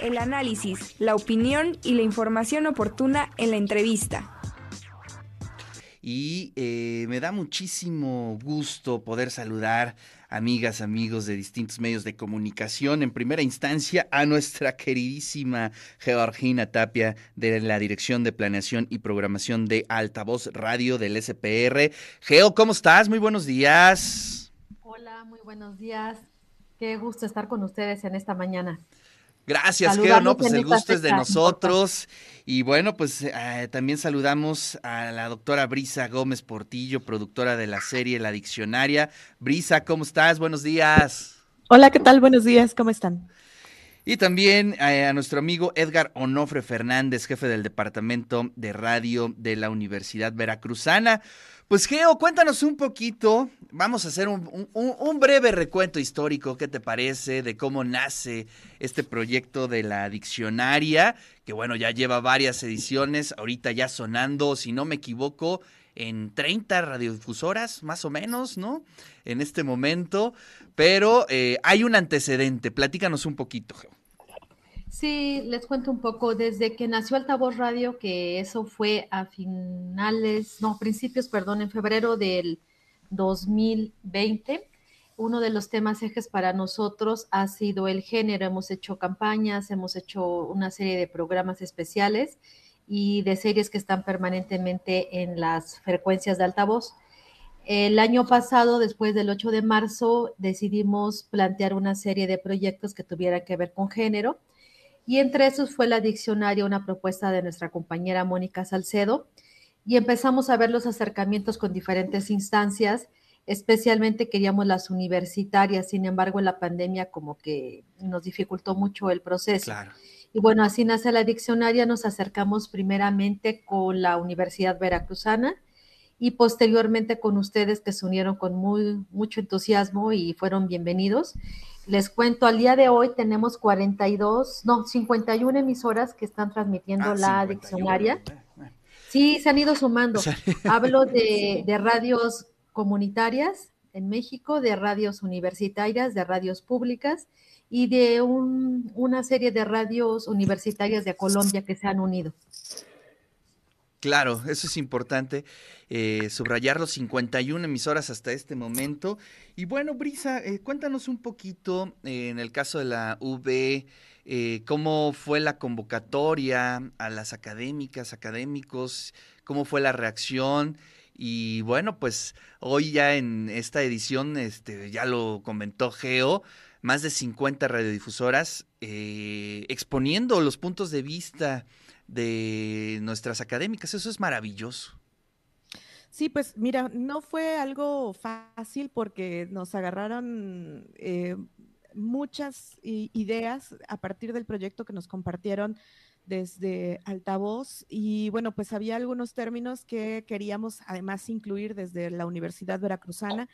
el análisis, la opinión y la información oportuna en la entrevista. Y eh, me da muchísimo gusto poder saludar amigas, amigos de distintos medios de comunicación. En primera instancia, a nuestra queridísima Georgina Tapia de la Dirección de Planeación y Programación de Altavoz Radio del SPR. Geo, ¿cómo estás? Muy buenos días. Hola, muy buenos días. Qué gusto estar con ustedes en esta mañana. Gracias, Geo. No, pues el gusto es de nosotros. Y bueno, pues eh, también saludamos a la doctora Brisa Gómez Portillo, productora de la serie La Diccionaria. Brisa, ¿cómo estás? Buenos días. Hola, ¿qué tal? Buenos días, ¿cómo están? Y también eh, a nuestro amigo Edgar Onofre Fernández, jefe del Departamento de Radio de la Universidad Veracruzana. Pues Geo, cuéntanos un poquito, vamos a hacer un, breve recuento histórico, ¿qué te parece? De cómo nace este proyecto de la diccionaria, que bueno, ya lleva varias ediciones, ahorita ya sonando, si no me equivoco, en 30 radiodifusoras, más o menos, ¿no? En este momento, pero eh, hay un antecedente, platícanos un poquito. Sí, les cuento un poco. Desde que nació Altavoz Radio, que eso fue a finales, no, principios, perdón, en febrero del 2020, uno de los temas ejes para nosotros ha sido el género. Hemos hecho campañas, hemos hecho una serie de programas especiales y de series que están permanentemente en las frecuencias de altavoz. El año pasado, después del 8 de marzo, decidimos plantear una serie de proyectos que tuvieran que ver con género y entre esos fue la diccionaria, una propuesta de nuestra compañera Mónica Salcedo, y empezamos a ver los acercamientos con diferentes instancias, especialmente queríamos las universitarias, sin embargo la pandemia como que nos dificultó mucho el proceso. Y bueno, así nace la diccionaria, nos acercamos primeramente con la Universidad Veracruzana y posteriormente con ustedes que se unieron con muy, mucho entusiasmo y fueron bienvenidos. Les cuento, al día de hoy tenemos 42, no, 51 emisoras que están transmitiendo ah, la diccionaria. Sí, se han ido sumando. Hablo de, radios comunitarias en México, de radios universitarias, de radios públicas y de una serie de radios universitarias de Colombia que se han unido. Claro, eso es importante, eh, subrayar los 51 emisoras hasta este momento. Y bueno, Brisa, eh, cuéntanos un poquito, eh, en el caso de la UB, cómo fue la convocatoria a las académicas, académicos, cómo fue la reacción. Y bueno, pues hoy ya en esta edición, este, ya lo comentó Geo, más de 50 radiodifusoras exponiendo los puntos de vista de nuestras académicas. Eso es maravilloso. Sí, pues mira, no fue algo fácil porque nos agarraron eh, muchas ideas a partir del proyecto que nos compartieron desde altavoz y bueno, pues había algunos términos que queríamos además incluir desde la Universidad Veracruzana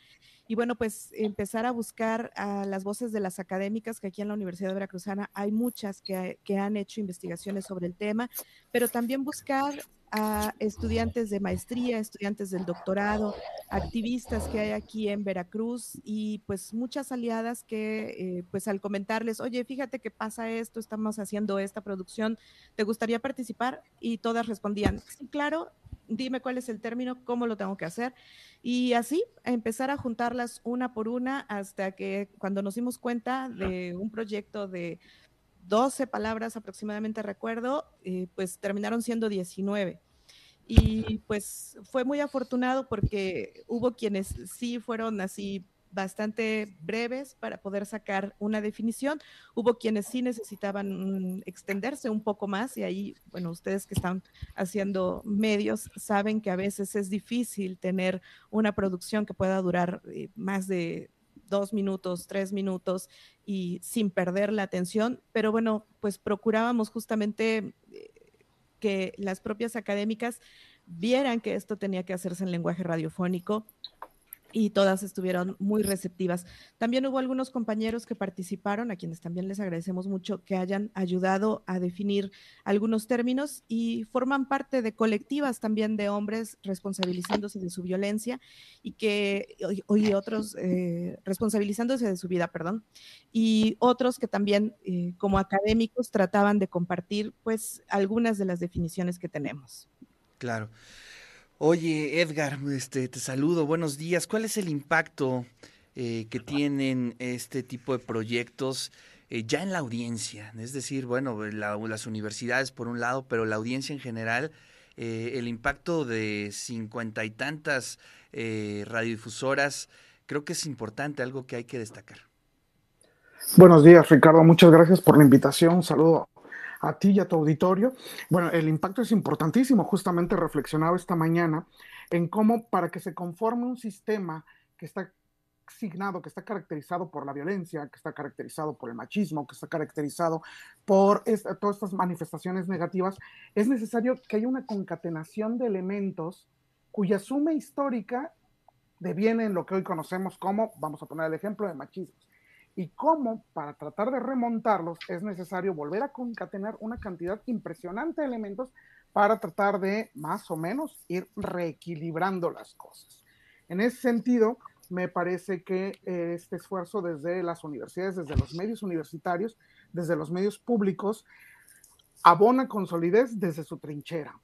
y bueno, pues empezar a buscar a las voces de las académicas, que aquí en la Universidad Veracruzana hay muchas que, que han hecho investigaciones sobre el tema, pero también buscar a estudiantes de maestría, estudiantes del doctorado, activistas que hay aquí en Veracruz y pues muchas aliadas que eh, pues al comentarles, oye, fíjate que pasa esto, estamos haciendo esta producción, ¿te gustaría participar? Y todas respondían, sí, claro, dime cuál es el término, cómo lo tengo que hacer. Y así empezar a juntarlas una por una hasta que cuando nos dimos cuenta de un proyecto de 12 palabras aproximadamente recuerdo, eh, pues terminaron siendo 19. Y pues fue muy afortunado porque hubo quienes sí fueron así bastante breves para poder sacar una definición. Hubo quienes sí necesitaban extenderse un poco más y ahí, bueno, ustedes que están haciendo medios saben que a veces es difícil tener una producción que pueda durar eh, más de dos minutos, tres minutos y sin perder la atención, pero bueno, pues procurábamos justamente eh, que las propias académicas vieran que esto tenía que hacerse en lenguaje radiofónico y todas estuvieron muy receptivas. También hubo algunos compañeros que participaron, a quienes también les agradecemos mucho que hayan ayudado a definir algunos términos y forman parte de colectivas también de hombres responsabilizándose de su violencia y que, y, otros, eh, responsabilizándose de su vida, perdón, y otros que también eh, como académicos trataban de compartir pues algunas de las definiciones que tenemos. Claro. Oye, Edgar, este, te saludo, buenos días. ¿Cuál es el impacto eh, que tienen este tipo de proyectos eh, ya en la audiencia? Es decir, bueno, las universidades por un lado, pero la audiencia en general, eh, el impacto de cincuenta y tantas radiodifusoras, creo que es importante, algo que hay que destacar. Buenos días, Ricardo. Muchas gracias por la invitación. Un saludo a ti y a tu auditorio. Bueno, el impacto es importantísimo, justamente reflexionado esta mañana, en cómo para que se conforme un sistema que está signado, que está caracterizado por la violencia, que está caracterizado por el machismo, que está caracterizado por todas estas manifestaciones negativas, es necesario que haya una concatenación de elementos cuya suma histórica deviene en lo que hoy conocemos como, vamos a poner el ejemplo de machismo y cómo para tratar de remontarlos es necesario volver a concatenar una cantidad impresionante de elementos para tratar de más o menos ir reequilibrando las cosas. En ese sentido, me parece que eh, este esfuerzo desde las universidades, desde los medios universitarios, desde los medios públicos, abona con solidez desde su trinchera.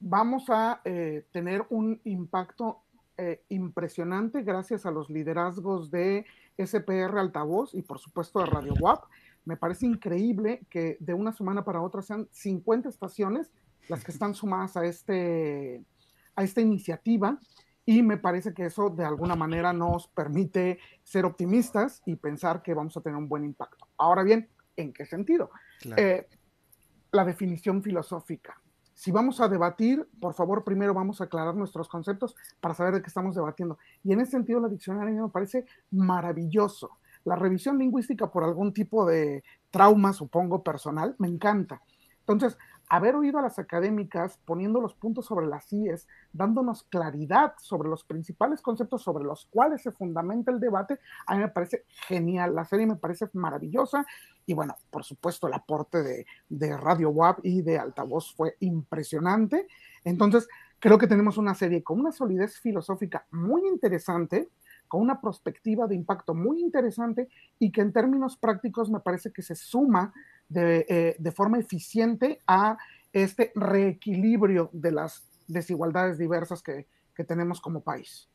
Vamos a eh, tener un impacto eh, impresionante gracias a los liderazgos de SPR Altavoz y por supuesto de Radio WAP. Me parece increíble que de una semana para otra sean 50 estaciones las que están sumadas a, este, a esta iniciativa y me parece que eso de alguna manera nos permite ser optimistas y pensar que vamos a tener un buen impacto. Ahora bien, ¿en qué sentido? Eh, la definición filosófica. Si vamos a debatir, por favor, primero vamos a aclarar nuestros conceptos para saber de qué estamos debatiendo. Y en ese sentido, la diccionaria me parece maravilloso. La revisión lingüística por algún tipo de trauma, supongo, personal, me encanta. Entonces, haber oído a las académicas poniendo los puntos sobre las IES, dándonos claridad sobre los principales conceptos sobre los cuales se fundamenta el debate, a mí me parece genial. La serie me parece maravillosa y bueno, por supuesto, el aporte de, de Radio WAP y de Altavoz fue impresionante. Entonces, creo que tenemos una serie con una solidez filosófica muy interesante, con una perspectiva de impacto muy interesante y que en términos prácticos me parece que se suma eh, de, forma eficiente a este reequilibrio de las desigualdades diversas que, tenemos como país.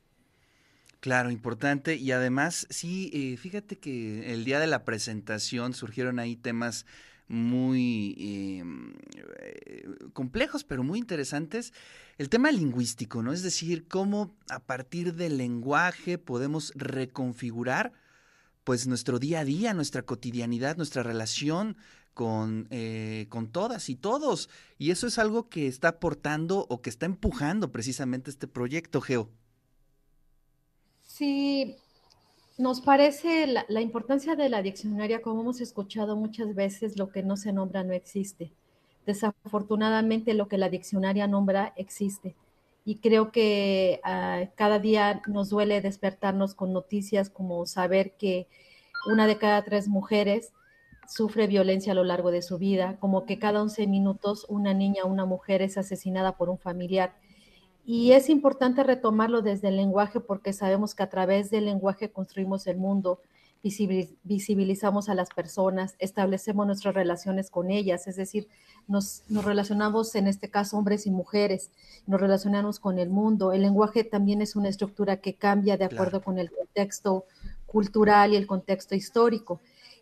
Claro, importante. Y además, sí, eh, fíjate que el día de la presentación surgieron ahí temas muy em, eh, complejos, pero muy interesantes. El tema lingüístico, ¿no? Es decir, cómo a partir del lenguaje podemos reconfigurar pues nuestro día a día, nuestra cotidianidad, nuestra relación con, eh, con todas y todos. Y eso es algo que está aportando o que está empujando precisamente este proyecto, Geo. Sí, nos parece la, la, importancia de la diccionaria, como hemos escuchado muchas veces, lo que no se nombra no existe. Desafortunadamente, lo que la diccionaria nombra existe. Y creo que ah, cada día nos duele despertarnos con noticias como saber que una de cada tres mujeres sufre violencia a lo largo de su vida, como que cada 11 minutos una niña o una mujer es asesinada por un familiar. Y es importante retomarlo desde el lenguaje porque sabemos que a través del lenguaje construimos el mundo, visibilizamos a las personas, establecemos nuestras relaciones con ellas, es decir, nos, nos, relacionamos en este caso hombres y mujeres, nos relacionamos con el mundo. El lenguaje también es una estructura que cambia de acuerdo con el contexto cultural y el contexto histórico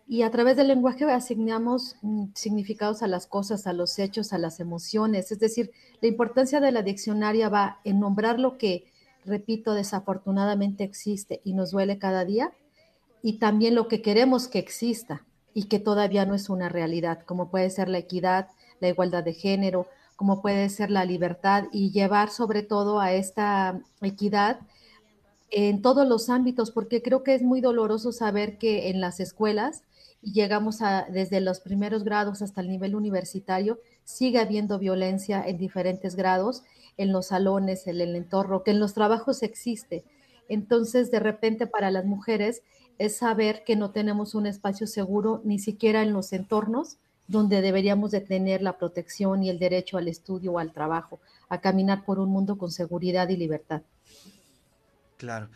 y a través del lenguaje asignamos mm, significados a las cosas, a los hechos, a las emociones. Es decir, la importancia de la diccionaria va en nombrar lo que, repito, desafortunadamente existe y nos duele cada día, y también lo que queremos que exista y que todavía no es una realidad, como puede ser la equidad, la igualdad de género, como puede ser la libertad y llevar sobre todo a esta equidad en todos los ámbitos, porque creo que es muy doloroso saber que en las escuelas llegamos desde los primeros grados hasta el nivel universitario, sigue habiendo violencia en diferentes grados, en los salones, en el entorno, que en los trabajos existe. Entonces, de repente para las mujeres es saber que no tenemos un espacio seguro ni siquiera en los entornos donde deberíamos de tener la protección y el derecho al estudio o al trabajo, a caminar por un mundo con seguridad y libertad. Claro.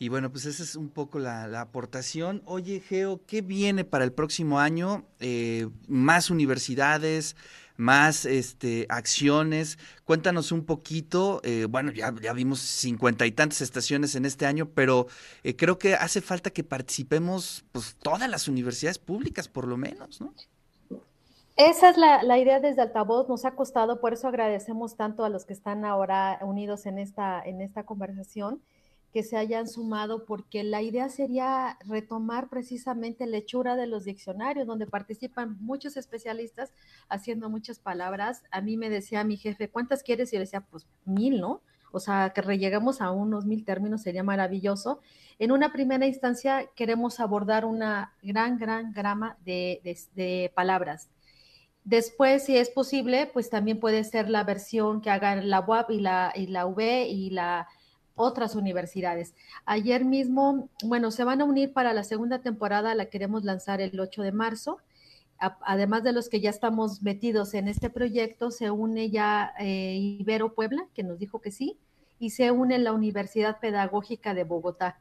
Y bueno, pues esa es un poco la, aportación. Oye, Geo, ¿qué viene para el próximo año? Eh, más universidades, más este, acciones. Cuéntanos un poquito. Eh, bueno, ya, ya vimos cincuenta y tantas estaciones en este año, pero eh, creo que hace falta que participemos pues, todas las universidades públicas, por lo menos, ¿no? Esa es la, la, idea desde Altavoz, nos ha costado, por eso agradecemos tanto a los que están ahora unidos en esta, en esta conversación que se hayan sumado, porque la idea sería retomar precisamente la hechura de los diccionarios, donde participan muchos especialistas haciendo muchas palabras. A mí me decía mi jefe, ¿cuántas quieres? Y yo decía, pues mil, ¿no? O sea, que relleguemos a unos mil términos sería maravilloso. En una primera instancia queremos abordar una gran, gran grama de, de palabras. Después, si es posible, pues también puede ser la versión que hagan la UAP y la, y la y la otras universidades. Ayer mismo, bueno, se van a unir para la segunda temporada, la queremos lanzar el 8 de marzo. además de los que ya estamos metidos en este proyecto, se une ya eh, Ibero Puebla, que nos dijo que sí, y se une la Universidad Pedagógica de Bogotá.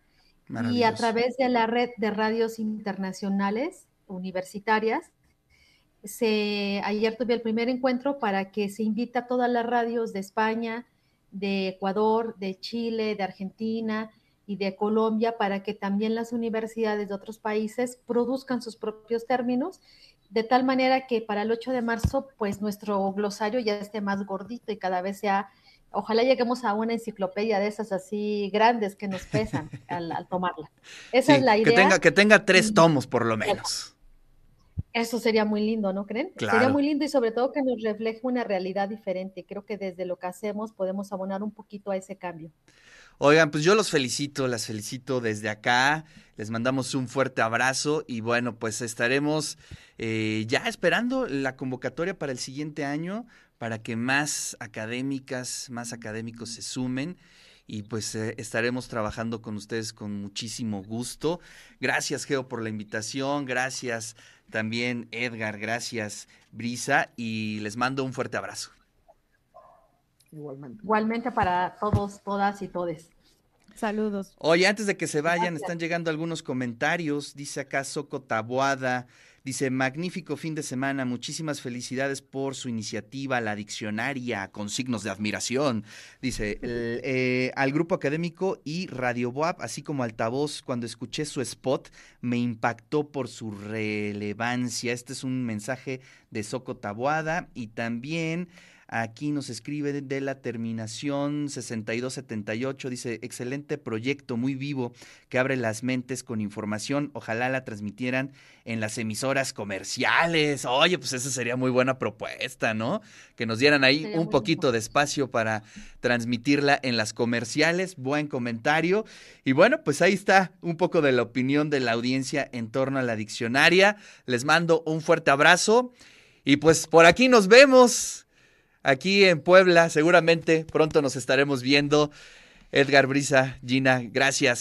Y a través de la red de radios internacionales universitarias, se, ayer tuve el primer encuentro para que se invita a todas las radios de España, de Ecuador, de Chile, de Argentina y de Colombia para que también las universidades de otros países produzcan sus propios términos, de tal manera que para el 8 de marzo, pues nuestro glosario ya esté más gordito y cada vez sea, ojalá lleguemos a una enciclopedia de esas así grandes que nos pesan al, tomarla. Esa es la idea. Que tenga, que tenga tres tomos por lo menos. Eso sería muy lindo, ¿no creen? Sería muy lindo y sobre todo que nos refleje una realidad diferente. Creo que desde lo que hacemos podemos abonar un poquito a ese cambio. Oigan, pues yo los felicito, las felicito desde acá. Les mandamos un fuerte abrazo y bueno, pues estaremos eh, ya esperando la convocatoria para el siguiente año para que más académicas, más académicos se sumen y pues eh, estaremos trabajando con ustedes con muchísimo gusto. Gracias, Geo, por la invitación. Gracias también Edgar, gracias Brisa y les mando un fuerte abrazo. Igualmente. Igualmente para todos, todas y todes. Saludos. Oye, antes de que se vayan, están llegando algunos comentarios. Dice acá Soco Tabuada, Dice, magnífico fin de semana, muchísimas felicidades por su iniciativa, la diccionaria, con signos de admiración. Dice, eh, al grupo académico y Radio Boab, así como altavoz, cuando escuché su spot, me impactó por su relevancia. Este es un mensaje de Soco Tabuada y también... Aquí nos escribe de la terminación 6278, dice, excelente proyecto, muy vivo, que abre las mentes con información. Ojalá la transmitieran en las emisoras comerciales. Oye, pues esa sería muy buena propuesta, ¿no? Que nos dieran ahí un poquito de espacio para transmitirla en las comerciales. Buen comentario. Y bueno, pues ahí está un poco de la opinión de la audiencia en torno a la diccionaria. Les mando un fuerte abrazo. Y pues por aquí nos vemos aquí en Puebla. Seguramente pronto nos estaremos viendo. Edgar Brisa, Gina, gracias.